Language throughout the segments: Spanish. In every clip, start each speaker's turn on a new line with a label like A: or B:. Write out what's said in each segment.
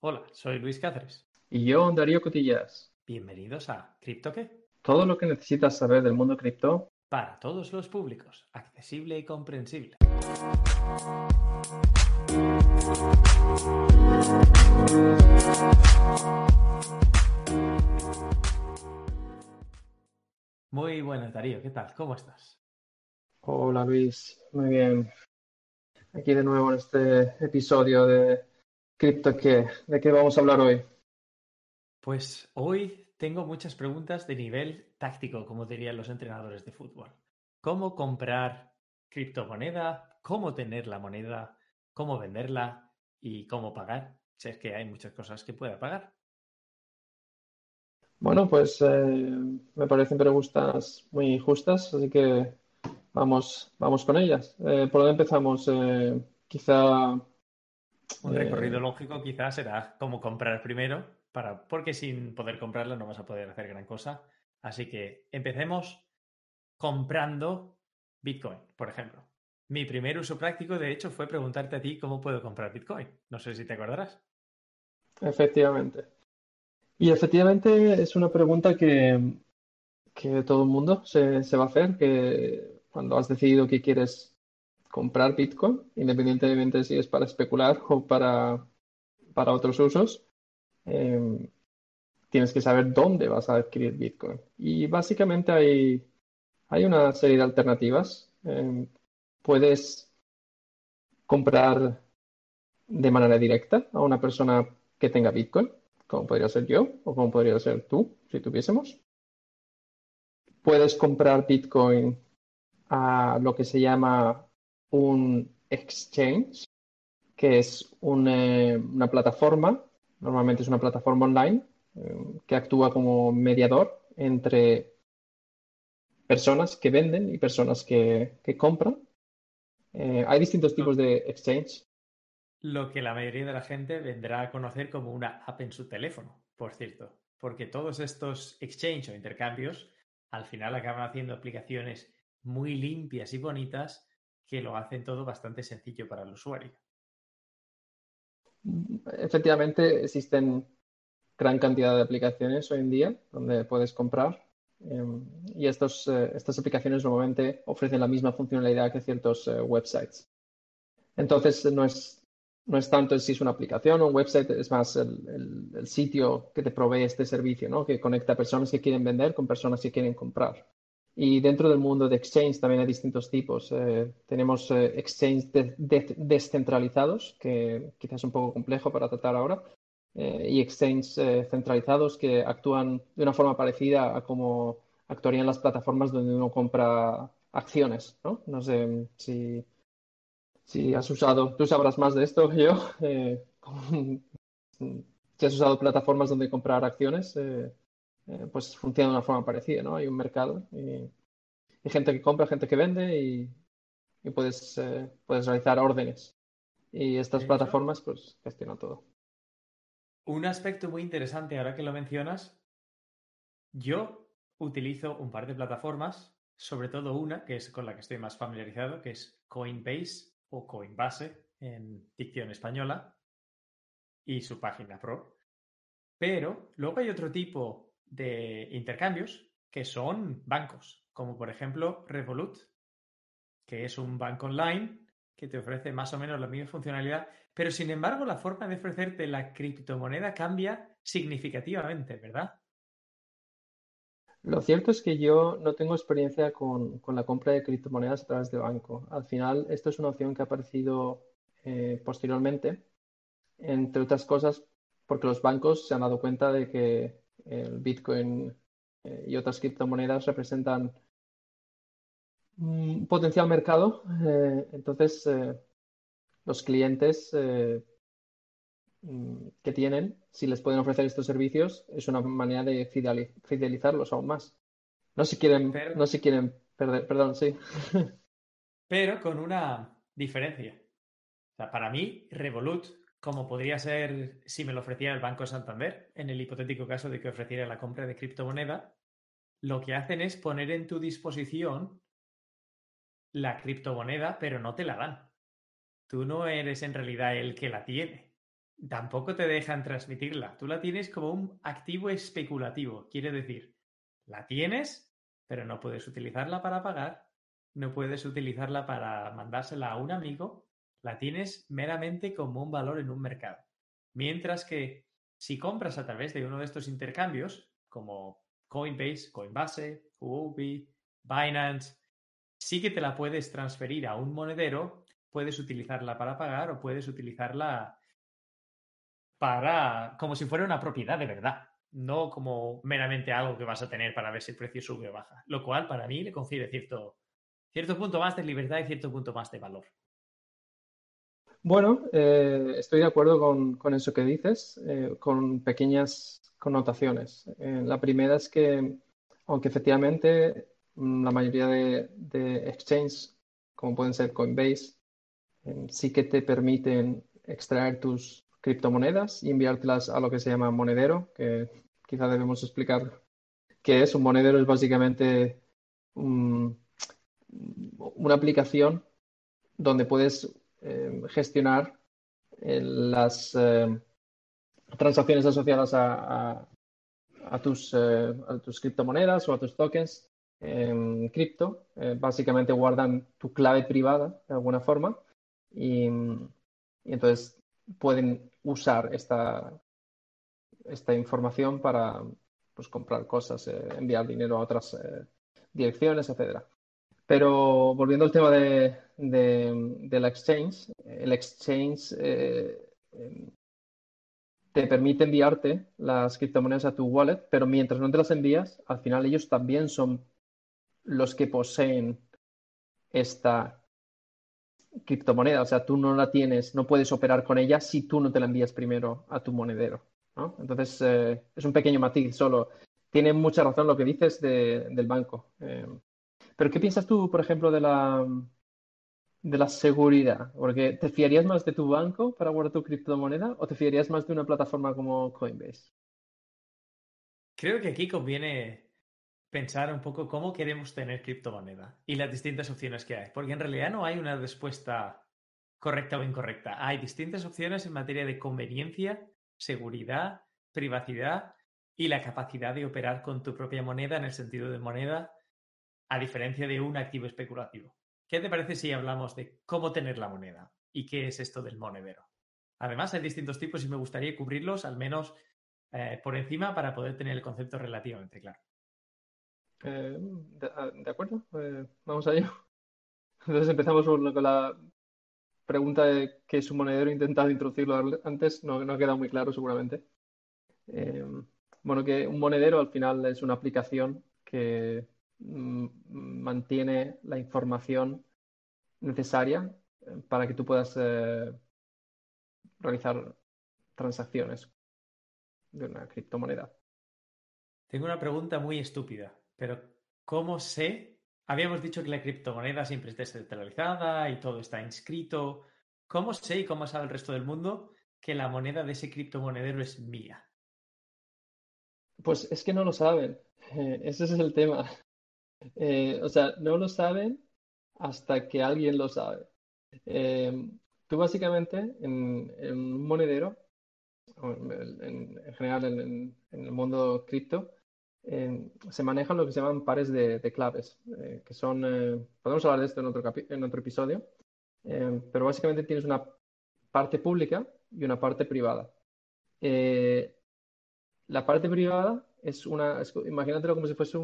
A: Hola, soy Luis Cáceres.
B: Y yo, Darío Cotillas.
A: Bienvenidos a ¿Cripto qué?
B: Todo lo que necesitas saber del mundo cripto.
A: Para todos los públicos, accesible y comprensible. Muy buenas, Darío. ¿Qué tal? ¿Cómo estás?
B: Hola, Luis. Muy bien. Aquí de nuevo en este episodio de Cripto qué. ¿De qué vamos a hablar hoy?
A: Pues hoy tengo muchas preguntas de nivel táctico, como dirían los entrenadores de fútbol. ¿Cómo comprar criptomoneda? ¿Cómo tener la moneda? ¿Cómo venderla? ¿Y cómo pagar? Si es que hay muchas cosas que pueda pagar.
B: Bueno, pues eh, me parecen preguntas muy justas, así que vamos, vamos con ellas. Eh, ¿Por dónde empezamos? Eh, quizá...
A: Un recorrido lógico quizás será cómo comprar primero, para, porque sin poder comprarla no vas a poder hacer gran cosa. Así que empecemos comprando Bitcoin, por ejemplo. Mi primer uso práctico, de hecho, fue preguntarte a ti cómo puedo comprar Bitcoin. No sé si te acordarás.
B: Efectivamente. Y efectivamente es una pregunta que, que todo el mundo se, se, va a hacer, que cuando has decidido que quieres comprar Bitcoin, independientemente si es para especular o para, para otros usos, eh, tienes que saber dónde vas a adquirir Bitcoin. Y básicamente hay, hay una serie de alternativas. Eh, puedes comprar de manera directa a una persona que tenga Bitcoin como podría ser yo o como podría ser tú, si tuviésemos. Puedes comprar Bitcoin a lo que se llama un exchange, que es una plataforma, normalmente es una plataforma online, eh, que actúa como mediador entre personas que venden y personas que, que compran. Eh, hay distintos tipos de exchange
A: lo que la mayoría de la gente vendrá a conocer como una app en su teléfono, por cierto, porque todos estos exchange o intercambios al final acaban haciendo aplicaciones muy limpias y bonitas que lo hacen todo bastante sencillo para el usuario.
B: Efectivamente, existen gran cantidad de aplicaciones hoy en día donde puedes comprar em, y eh, estas aplicaciones normalmente ofrecen la misma funcionalidad que ciertos eh, websites. Entonces, no es no es tanto si es una aplicación o un website, es más el, sitio que te provee este servicio, ¿no? que conecta personas que quieren vender con personas que quieren comprar. Y dentro del mundo de exchange también hay distintos tipos. Eh, tenemos eh, exchange descentralizados, que quizás es un poco complejo para tratar ahora, eh, y exchange centralizados que actúan de una forma parecida a como actuarían las plataformas donde uno compra acciones. No, no sé si si has usado, tú sabrás más de esto que yo, eh, si has usado plataformas donde comprar acciones, eh, eh, pues funciona de una forma parecida, ¿no? Hay un mercado y gente que compra, gente que vende y, puedes, puedes realizar órdenes. Y estas plataformas, pues, gestionan todo.
A: Un aspecto muy interesante ahora que lo mencionas, yo utilizo un par de plataformas, sobre todo una, que es con la que estoy más familiarizado, que es Coinbase o Coinbase en dicción española y su página pro. Pero luego hay otro tipo de intercambios que son bancos, como por ejemplo Revolut, que es un banco online que te ofrece más o menos la misma funcionalidad, pero sin embargo la forma de ofrecerte la criptomoneda cambia significativamente, ¿verdad?
B: Lo cierto es que yo no tengo experiencia con, la compra de criptomonedas a través de banco. Al final, esto es una opción que ha aparecido eh, posteriormente, entre otras cosas, porque los bancos se han dado cuenta de que el Bitcoin eh, y otras criptomonedas representan un potencial mercado. Eh, entonces, los clientes Mm, que tienen, si les pueden ofrecer estos servicios, es una manera de fidelizarlos aún más. No si quieren, no si quieren perder, perdón, sí.
A: Pero con una diferencia. O sea, para mí, Revolut, como podría ser si me lo ofreciera el Banco Santander, en el hipotético caso de que ofreciera la compra de criptomoneda, lo que hacen es poner en tu disposición la criptomoneda, pero no te la dan. Tú no eres en realidad el que la tiene tampoco te dejan transmitirla. Tú la tienes como un activo especulativo. Quiere decir, la tienes, pero no puedes utilizarla para pagar, no puedes utilizarla para mandársela a un amigo, la tienes meramente como un valor en un mercado. Mientras que si compras a través de uno de estos intercambios, como Coinbase, Coinbase, Huobi, Binance, sí que te la puedes transferir a un monedero, puedes utilizarla para pagar o puedes utilizarla para como si fuera una propiedad de verdad, no como meramente algo que vas a tener para ver si el precio sube o baja, lo cual para mí le confiere cierto, cierto punto más de libertad y cierto punto más de valor.
B: Bueno, eh, estoy de acuerdo con, eso que dices, eh, con pequeñas connotaciones. Eh, la primera es que, aunque efectivamente mm, la mayoría de, de exchanges, como pueden ser Coinbase, sí que te permiten extraer tus criptomonedas y enviártelas a lo que se llama monedero, que quizá debemos explicar qué es. Un monedero es básicamente una aplicación donde puedes eh, gestionar eh, las eh, transacciones asociadas a, tus, a tus criptomonedas o a tus tokens en cripto. básicamente guardan tu clave privada de alguna forma y, entonces pueden usar esta, esta información para pues, comprar cosas, enviar dinero a otras direcciones, etc. Pero volviendo al tema de, de, la exchange, el exchange eh, te permite enviarte las criptomonedas a tu wallet, pero mientras no te las envías, al final ellos también son los que poseen esta criptomoneda, o sea, tú no la tienes, no puedes operar con ella si tú no te la envías primero a tu monedero. Entonces, eh, es un pequeño matiz solo. Tiene mucha razón lo que dices del banco. Eh, pero, ¿qué piensas tú, por ejemplo, de la, de la seguridad? Porque, ¿te fiarías más de tu banco para guardar tu criptomoneda o te fiarías más de una plataforma como Coinbase?
A: Creo que aquí conviene pensar un poco cómo queremos tener criptomoneda y las distintas opciones que hay, porque en realidad no hay una respuesta correcta o incorrecta. Hay distintas opciones en materia de conveniencia, seguridad, privacidad y la capacidad de operar con tu propia moneda en el sentido de moneda, a diferencia de un activo especulativo. ¿Qué te parece si hablamos de cómo tener la moneda y qué es esto del monedero? Además, hay distintos tipos y me gustaría cubrirlos al menos eh, por encima para poder tener el concepto relativamente claro.
B: Eh, ah, de, acuerdo, eh, vamos a ello. Entonces empezamos con la pregunta de que es un monedero, he intentado introducirlo antes, no, no ha quedado muy claro seguramente. Bueno, que un monedero al final es una aplicación que mantiene la información necesaria para que tú puedas realizar transacciones de una criptomoneda.
A: Tengo una pregunta muy estúpida. Pero, ¿cómo sé? Habíamos dicho que la criptomoneda siempre está descentralizada y todo está inscrito. ¿Cómo sé y cómo sabe el resto del mundo que la moneda de ese criptomonedero es mía?
B: Pues es que no lo saben. Eh, ese es el tema. Eh, o sea, no lo saben hasta que alguien lo sabe. Eh, tú básicamente en, un monedero, en, general en, el mundo cripto, se manejan lo que se llaman pares de, claves, eh, que son, eh, podemos hablar de esto en otro, episodio, eh, pero básicamente tienes una parte pública y una parte privada. la parte privada es una, imagínatelo como si fuese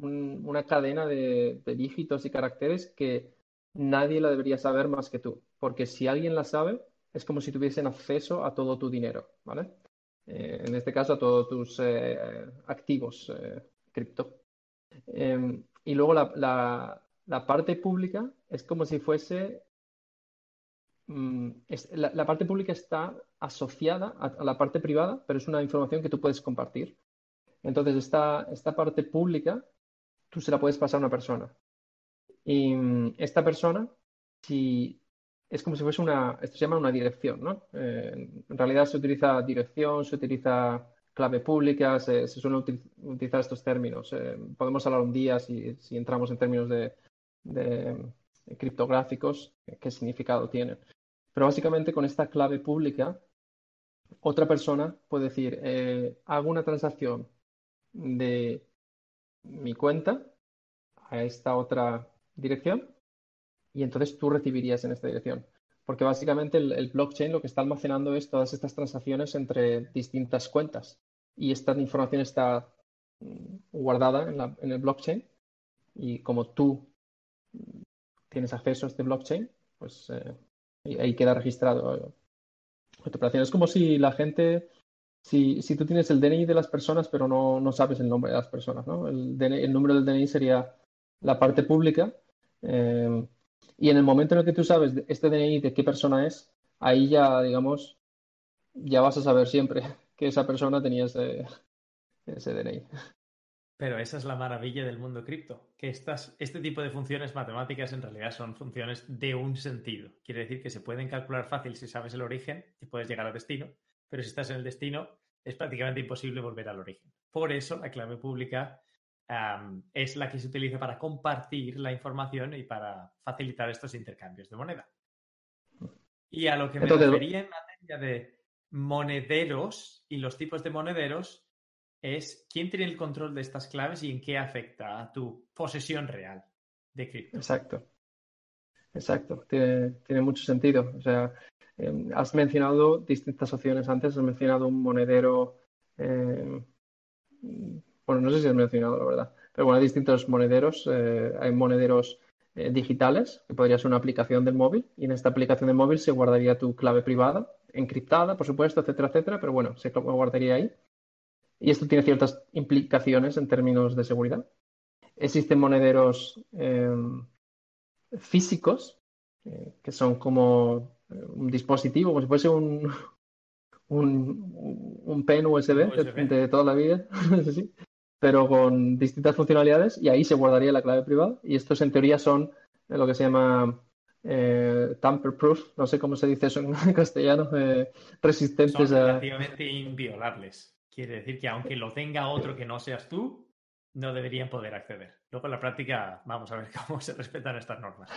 B: una cadena de, dígitos y caracteres que nadie la debería saber más que tú, porque si alguien la sabe, es como si tuviesen acceso a todo tu dinero, ¿vale? Eh, en este caso a todos tus eh, activos eh, cripto. Em, y luego la, parte pública es como si fuese... Mm, la, parte pública está asociada a, la parte privada, pero es una información que tú puedes compartir. Entonces, esta, esta parte pública, tú se la puedes pasar a una persona. Y mm, esta persona, si es como si fuese una, esto se llama una dirección, ¿no? Eh, en realidad se utiliza dirección, se utiliza clave pública, se, suelen utilizar estos términos. Eh, podemos hablar un día si, entramos en términos de, criptográficos, qué significado tienen. Pero básicamente con esta clave pública otra persona puede decir, eh, hago una transacción de mi cuenta a esta otra dirección y entonces tú recibirías en esta dirección. Porque básicamente el, blockchain lo que está almacenando es todas estas transacciones entre distintas cuentas y esta información está mm, guardada en, el blockchain y como tú tienes acceso a este blockchain, pues eh, ahí queda registrado operación. Es como si la gente, si, tú tienes el DNI de las personas pero no, no sabes el nombre de las personas, ¿no? El, número del DNI sería la parte pública. Eh, y en el momento en el que tú sabes este DNI de qué persona es, ahí ya, digamos, ya vas a saber siempre que esa persona tenía ese, ese DNI.
A: Pero esa es la maravilla del mundo cripto, que estas, este tipo de funciones matemáticas en realidad son funciones de un sentido. Quiere decir que se pueden calcular fácil si sabes el origen y puedes llegar al destino, pero si estás en el destino es prácticamente imposible volver al origen. Por eso la clave pública es la que se utiliza para compartir la información y para facilitar estos intercambios de moneda. Y a lo que me refería en materia de monederos y los tipos de monederos es quién tiene el control de estas claves y en qué afecta a tu posesión real de cripto.
B: Exacto. Exacto. Tiene, mucho sentido. O sea, em, has mencionado distintas opciones antes, has mencionado un monedero. Em, bueno, no sé si has mencionado, la verdad. Pero bueno, hay distintos monederos. Eh, hay monederos eh, digitales, que podría ser una aplicación del móvil. Y en esta aplicación del móvil se guardaría tu clave privada, encriptada, por supuesto, etcétera, etcétera. Pero bueno, se guardaría ahí. Y esto tiene ciertas implicaciones en términos de seguridad. Existen monederos em, físicos, eh, que son como un dispositivo, como si fuese un, un, un pen USB, De, toda la vida, pero con distintas funcionalidades y ahí se guardaría la clave privada. Y estos en teoría son lo que se llama eh, tamper proof, no sé cómo se dice eso en castellano, eh, resistentes
A: son relativamente inviolables. Quiere decir que aunque lo tenga otro que no seas tú, no deberían poder acceder. Luego en la práctica vamos a ver cómo se respetan estas normas.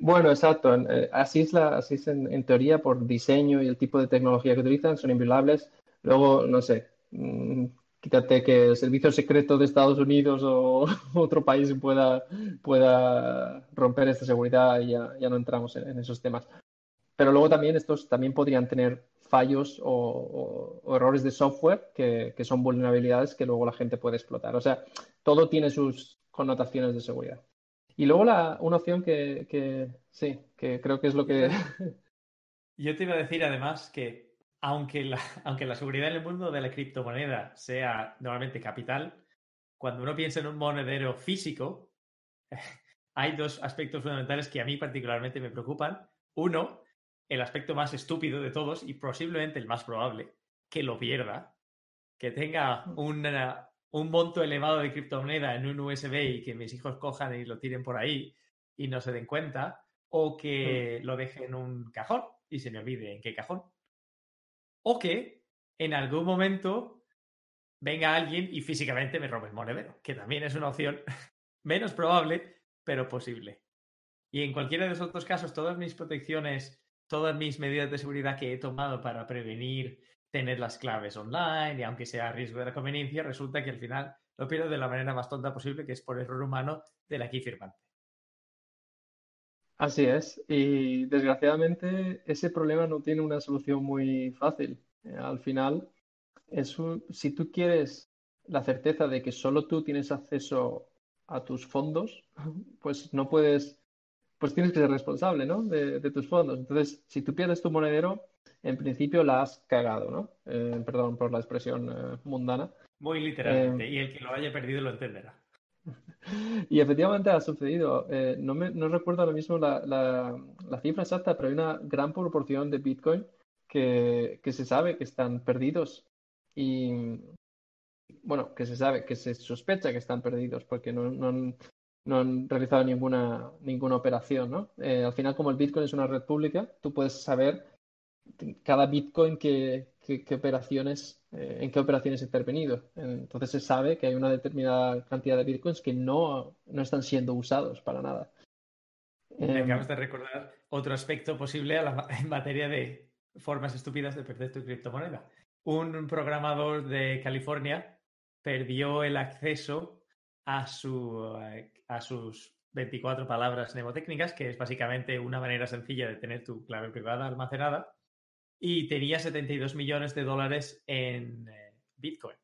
B: Bueno, exacto. Eh, así es, la, así es en, teoría por diseño y el tipo de tecnología que utilizan, son inviolables. Luego, no sé, mm, quítate que el servicio secreto de Estados Unidos o otro país pueda, pueda romper esta seguridad y ya, no entramos en, esos temas. Pero luego también estos también podrían tener fallos o, errores de software que, que son vulnerabilidades que luego la gente puede explotar. O sea, todo tiene sus connotaciones de seguridad. Y luego la, una opción que, sí, que creo que es lo que...
A: Yo te iba a decir además que aunque la, aunque la seguridad en el mundo de la criptomoneda sea normalmente capital, cuando uno piensa en un monedero físico, hay dos aspectos fundamentales que a mí particularmente me preocupan. Uno, el aspecto más estúpido de todos y posiblemente el más probable, que lo pierda, que tenga mm. una, un monto elevado de criptomoneda en un USB y que mis hijos cojan y lo tiren por ahí y no se den cuenta, o que mm. lo dejen en un cajón y se me olvide en qué cajón. O que en algún momento venga alguien y físicamente me robe el monedero, que también es una opción menos probable, pero posible. Y en cualquiera de esos dos casos, todas mis protecciones, todas mis medidas de seguridad que he tomado para prevenir tener las claves online y aunque sea a riesgo de la conveniencia, resulta que al final lo pierdo de la manera más tonta posible, que es por error humano del aquí firmante.
B: Así es, y desgraciadamente ese problema no tiene una solución muy fácil. Eh, al final, si tú quieres la certeza de que solo tú tienes acceso a tus fondos, pues no puedes, pues tienes que ser responsable, ¿no? De, de tus fondos. Entonces, si tú pierdes tu monedero, en principio la has cagado, ¿no? Eh, perdón por la expresión eh, mundana.
A: Muy literalmente, eh, y el que lo haya perdido lo entenderá.
B: Y efectivamente ha sucedido. no, me, no recuerdo ahora mismo la, la, cifra exacta, pero hay una gran proporción de Bitcoin que, que se sabe que están perdidos. Y bueno, que se sabe, que se sospecha que están perdidos porque no, no, han, no han realizado ninguna, ninguna operación, ¿no? al final, como el Bitcoin es una red pública, tú puedes saber cada Bitcoin que, operaciones, eh, en qué operaciones ha intervenido. Entonces se sabe que hay una determinada cantidad de Bitcoins que no, no están siendo usados para nada.
A: Me acabas de recordar otro aspecto posible en materia de formas estúpidas de perder tu criptomoneda. Un programador de California perdió el acceso a, su, a sus 24 palabras mnemotécnicas, que es básicamente una manera sencilla de tener tu clave privada almacenada, y tenía 72 millones de dólares en eh, Bitcoin.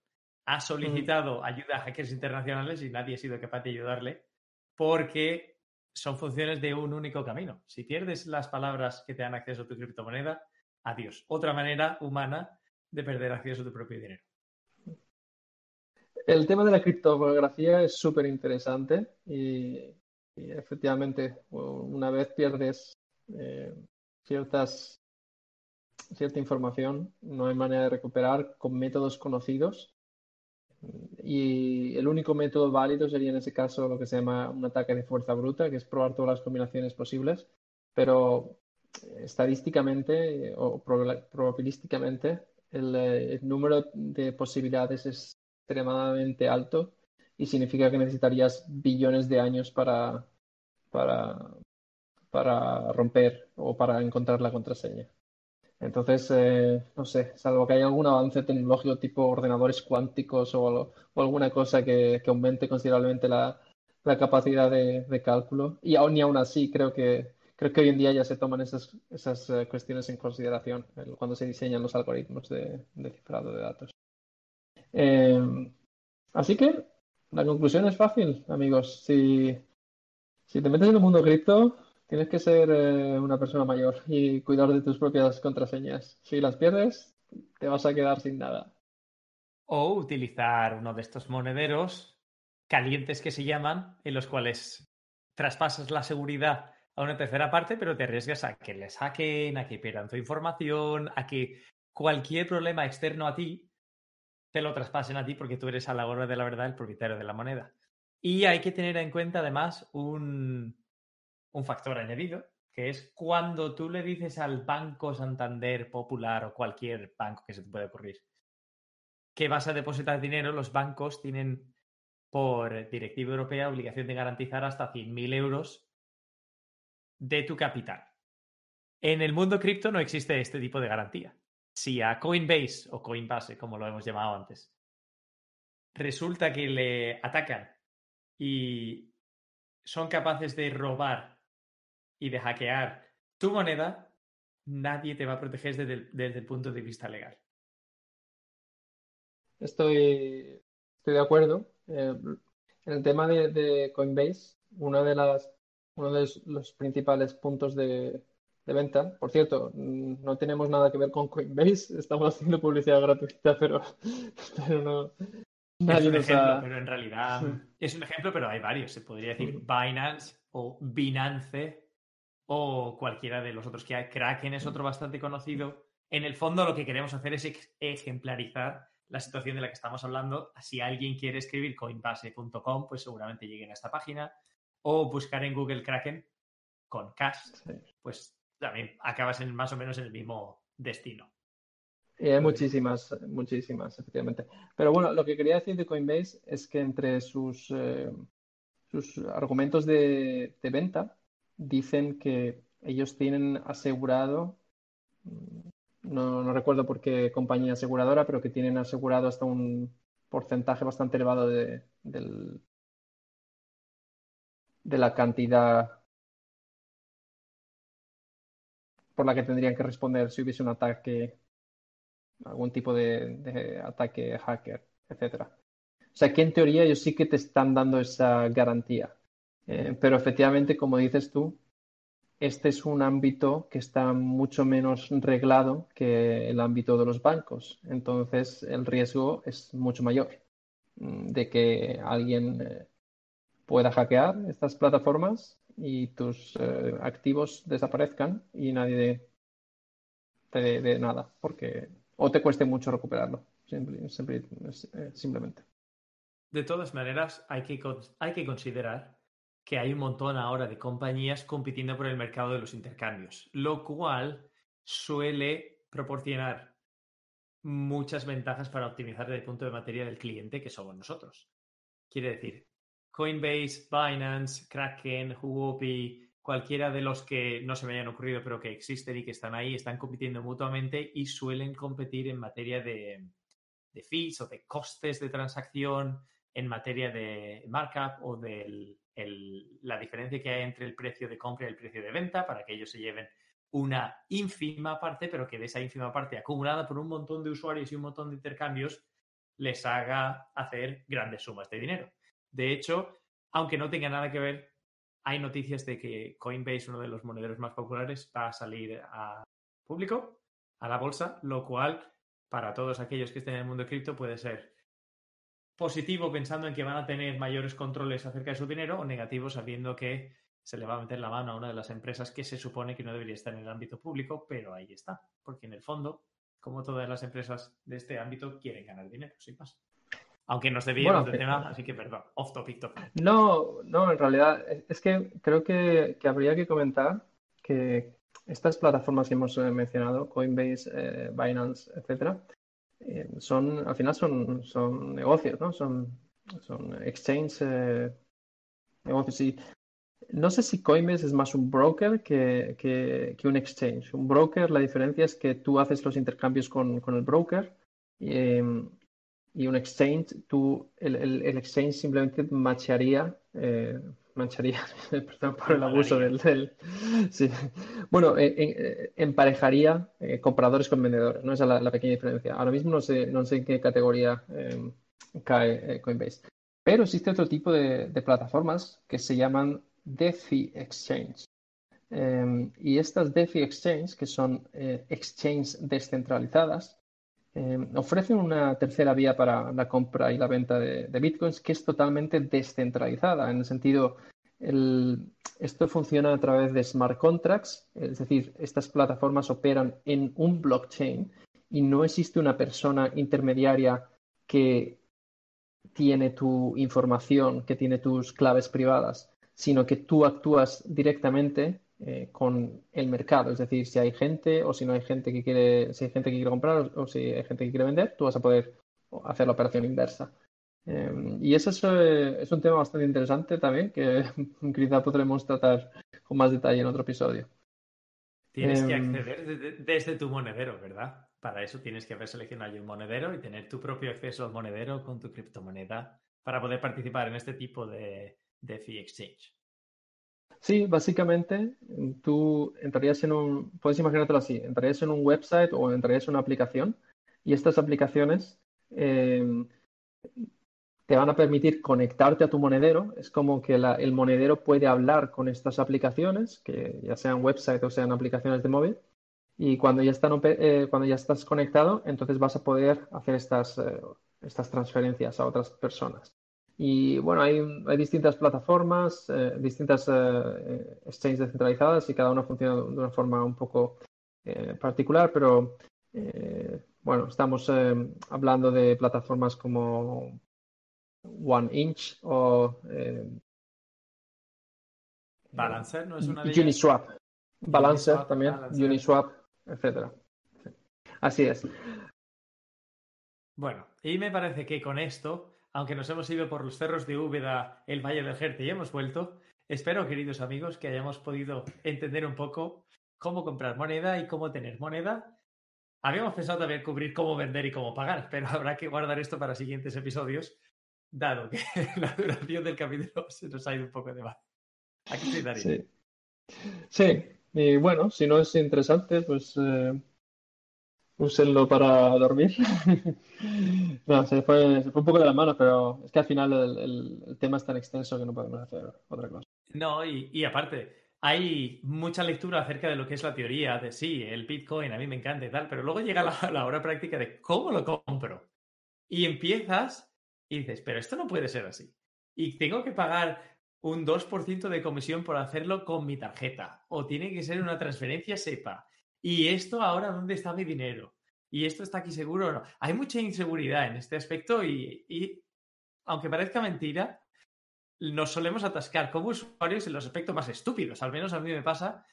A: Ha solicitado ayuda a hackers internacionales y nadie ha sido capaz de ayudarle porque son funciones de un único camino. Si pierdes las palabras que te dan acceso a tu criptomoneda, adiós. Otra manera humana de perder acceso a tu propio dinero.
B: El tema de la criptografía es súper interesante y, efectivamente una vez pierdes eh, ciertas, cierta información, no hay manera de recuperar con métodos conocidos. Y el único método válido sería en ese caso lo que se llama un ataque de fuerza bruta, que es probar todas las combinaciones posibles, pero estadísticamente o probabilísticamente el, el, número de posibilidades es extremadamente alto y significa que necesitarías billones de años para, para, para romper o para encontrar la contraseña. Entonces, eh, no sé, salvo que haya algún avance tecnológico tipo ordenadores cuánticos o, alguna cosa que, aumente considerablemente la, capacidad de, cálculo. Y aún ni aún así, creo que, creo que hoy en día ya se toman esas, esas eh, cuestiones en consideración cuando se diseñan los algoritmos de, cifrado de datos. Em, así que la conclusión es fácil, amigos. Si, te metes en el mundo cripto, Tienes que ser eh, una persona mayor y cuidar de tus propias contraseñas. Si las pierdes, te vas a quedar sin nada.
A: O utilizar uno de estos monederos calientes que se llaman, en los cuales traspasas la seguridad a una tercera parte, pero te arriesgas a que les hackeen, a que pierdan tu información, a que cualquier problema externo a ti te lo traspasen a ti porque tú eres a la hora de la verdad el propietario de la moneda. Y hay que tener en cuenta además un, un factor añadido, que es cuando tú le dices al Banco Santander Popular o cualquier banco que se te pueda ocurrir que vas a depositar dinero, los bancos tienen por directiva europea obligación de garantizar hasta 100.000 euros de tu capital. En el mundo cripto no existe este tipo de garantía. Si a Coinbase o Coinbase, como lo hemos llamado antes, resulta que le atacan y son capaces de robar y de hackear tu moneda, nadie te va a proteger desde el, punto de vista legal.
B: Estoy, estoy de acuerdo. Eh, en el tema de, Coinbase, de las, uno de los principales puntos de, venta, por cierto, no tenemos nada que ver con Coinbase, estamos haciendo publicidad gratuita, pero, no.
A: es un ejemplo, pero en realidad es un ejemplo, pero hay varios. Se podría decir Binance o Binance o cualquiera de los otros que hay. Kraken es otro bastante conocido. En el fondo lo que queremos hacer es ejemplarizar la situación de la que estamos hablando. Si alguien quiere escribir coinbase.com, pues seguramente lleguen a esta página. O buscar en Google Kraken con cash, pues también acabas en más o menos en el mismo destino.
B: Y hay muchísimas, muchísimas, efectivamente. Pero bueno, lo que quería decir de Coinbase es que entre sus, eh, sus argumentos de, de venta dicen que ellos tienen asegurado, no, recuerdo por qué compañía aseguradora, pero que tienen asegurado hasta un porcentaje bastante elevado de, de la cantidad por la que tendrían que responder si hubiese un ataque, algún tipo de, ataque hacker, etc. O sea que en teoría ellos sí que te están dando esa garantía. Eh, pero efectivamente, como dices tú, este es un ámbito que está mucho menos reglado que el ámbito de los bancos. Entonces, el riesgo es mucho mayor mm, de que alguien eh, pueda hackear estas plataformas y tus eh, activos desaparezcan y nadie te dé nada, porque o te cueste mucho recuperarlo, simplemente.
A: De todas maneras, hay que, hay que considerar que hay un montón ahora de compañías compitiendo por el mercado de los intercambios, lo cual suele proporcionar muchas ventajas para optimizar desde el punto de materia del cliente, que somos nosotros. Quiere decir, Coinbase, Binance, Kraken, Huobi, cualquiera de los que no se me hayan ocurrido, pero que existen y que están ahí, están compitiendo mutuamente y suelen competir en materia de, de fees o de costes de transacción, en materia de markup o de la diferencia que hay entre el precio de compra y el precio de venta para que ellos se lleven una ínfima parte, pero que de esa ínfima parte acumulada por un montón de usuarios y un montón de intercambios les haga hacer grandes sumas de dinero. De hecho, aunque no tenga nada que ver, hay noticias de que Coinbase, uno de los monederos más populares, va a salir a público, a la bolsa, lo cual para todos aquellos que estén en el mundo de cripto puede ser positivo pensando en que van a tener mayores controles acerca de su dinero o negativo sabiendo que se le va a meter la mano a una de las empresas que se supone que no debería estar en el ámbito público, pero ahí está, porque en el fondo, como todas las empresas de este ámbito, quieren ganar dinero, sin más. Aunque nos debíamos bueno, del tema, así que perdón, off topic, topic.
B: No, no, en realidad es que creo que, que habría que comentar que estas plataformas que hemos eh, mencionado, Coinbase, eh, Binance, etcétera, eh, son, al final son, son negocios, ¿no? Son, son exchange negocios. Y no sé si Coinbase es más un broker que, que, que, un exchange. Un broker, la diferencia es que tú haces los intercambios con, con el broker y, y, un exchange, tú, el, el, el exchange simplemente machearía mancharía, perdón por el abuso del, sí. Bueno, eh, eh, emparejaría eh, compradores con vendedores, ¿no? Esa es la, pequeña diferencia. Ahora mismo no sé, no sé en qué categoría cae Coinbase. Pero existe otro tipo de, plataformas que se llaman DeFi Exchange. y estas DeFi Exchange, que son exchanges descentralizadas, ofrecen una tercera vía para la compra y la venta de, bitcoins que es totalmente descentralizada, en el sentido, esto funciona a través de smart contracts, es decir, estas plataformas operan en un blockchain y no existe una persona intermediaria que tiene tu información, que tiene tus claves privadas, sino que tú actúas directamente eh, con el mercado. Es decir, si hay gente o si no hay gente que quiere, si hay gente que quiere comprar o, si hay gente que quiere vender, tú vas a poder hacer la operación inversa. Em, y eso eh, es, un tema bastante interesante también que quizá podremos tratar con más detalle en otro episodio.
A: Tienes que em, acceder desde, tu monedero, ¿verdad? Para eso tienes que haber seleccionado un monedero y tener tu propio acceso al monedero con tu criptomoneda para poder participar en este tipo de, de fee exchange.
B: Sí, básicamente tú entrarías en un, puedes imaginártelo así, entrarías en un website o entrarías en una aplicación y estas aplicaciones em, te van a permitir conectarte a tu monedero. Es como que el monedero puede hablar con estas aplicaciones, que ya sean website o sean aplicaciones de móvil, y cuando ya, están, eh, cuando ya estás conectado, entonces vas a poder hacer estas, eh, estas transferencias a otras personas. Y bueno, hay, hay distintas plataformas, eh, distintas eh, exchanges descentralizadas y cada una funciona de una forma un poco eh, particular, pero bueno, estamos hablando de plataformas como One Inch o
A: Balancer, ¿no es una de
B: Uniswap. Balancer también, Uniswap, etcétera. Así es.
A: Bueno, y me parece que con esto aunque nos hemos ido por los cerros de Úbeda, el Valle del Jerte y hemos vuelto, espero, queridos amigos, que hayamos podido entender un poco cómo comprar moneda y cómo tener moneda. Habíamos pensado también cubrir cómo vender y cómo pagar, pero habrá que guardar esto para siguientes episodios, dado que la duración del capítulo se nos ha ido un poco de más. Aquí estoy, Darío.
B: Sí. sí, y bueno, si no es interesante, pues eh, úsenlo para dormir. no, se fue, un poco de la mano, pero es que al final el, tema es tan extenso que no podemos hacer otra cosa.
A: No, y, y, aparte, hay mucha lectura acerca de lo que es la teoría de sí, el Bitcoin a mí me encanta y tal, pero luego llega la, la hora práctica de cómo lo compro. Y empiezas y dices, pero esto no puede ser así. Y tengo que pagar un 2% de comisión por hacerlo con mi tarjeta. O tiene que ser una transferencia SEPA ¿Y esto ahora dónde está mi dinero? ¿Y esto está aquí seguro o no? Hay mucha inseguridad en este aspecto y, aunque parezca mentira, nos solemos atascar como usuarios en los aspectos más estúpidos. Al menos a mí me pasa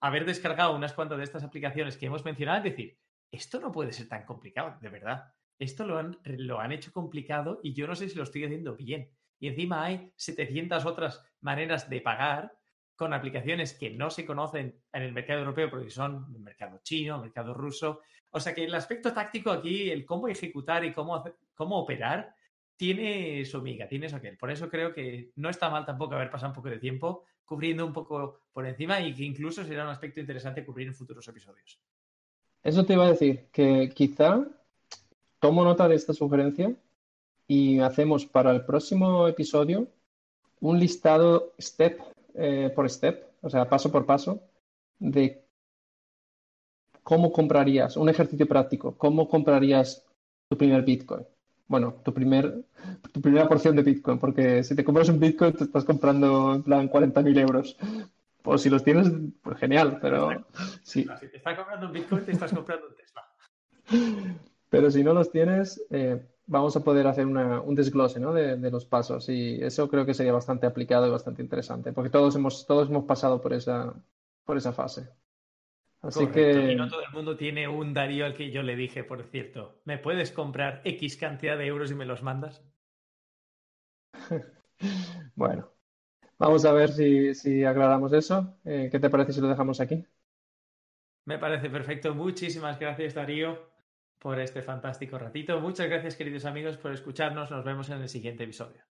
A: haber descargado unas cuantas de estas aplicaciones que hemos mencionado y decir, esto no puede ser tan complicado, de verdad. Esto lo han, lo han hecho complicado y yo no sé si lo estoy haciendo bien. Y encima hay 700 otras maneras de pagar con aplicaciones que no se conocen en el mercado europeo porque son el mercado chino, el mercado ruso. O sea que el aspecto táctico aquí, el cómo ejecutar y cómo, cómo operar, tiene su miga, tiene su aquel. Por eso creo que no está mal tampoco haber pasado un poco de tiempo cubriendo un poco por encima y que incluso será un aspecto interesante cubrir en futuros episodios.
B: Eso te iba a decir, que quizá tomo nota de esta sugerencia y hacemos para el próximo episodio un listado step eh, por step, o sea, paso por paso, de cómo comprarías, un ejercicio práctico, cómo comprarías tu primer Bitcoin. Bueno, tu, primer, tu primera porción de Bitcoin, porque si te compras un Bitcoin te estás comprando en plan 40.000 euros. O si los tienes, pues genial, pero...
A: Si te estás comprando un Bitcoin, te estás comprando un Tesla.
B: Pero si no los tienes, eh, vamos a poder hacer un desglose ¿no? de, los pasos y eso creo que sería bastante aplicado y bastante interesante, porque todos hemos, todos hemos pasado por esa, por esa fase.
A: Así que... Y no todo el mundo tiene un Darío al que yo le dije, por cierto, ¿me puedes comprar X cantidad de euros y me los mandas?
B: bueno, vamos a ver si, si aclaramos eso. Eh, ¿Qué te parece si lo dejamos aquí?
A: Me parece perfecto. Muchísimas gracias, Darío por este fantástico ratito. Muchas gracias, queridos amigos, por escucharnos. Nos vemos en el siguiente episodio.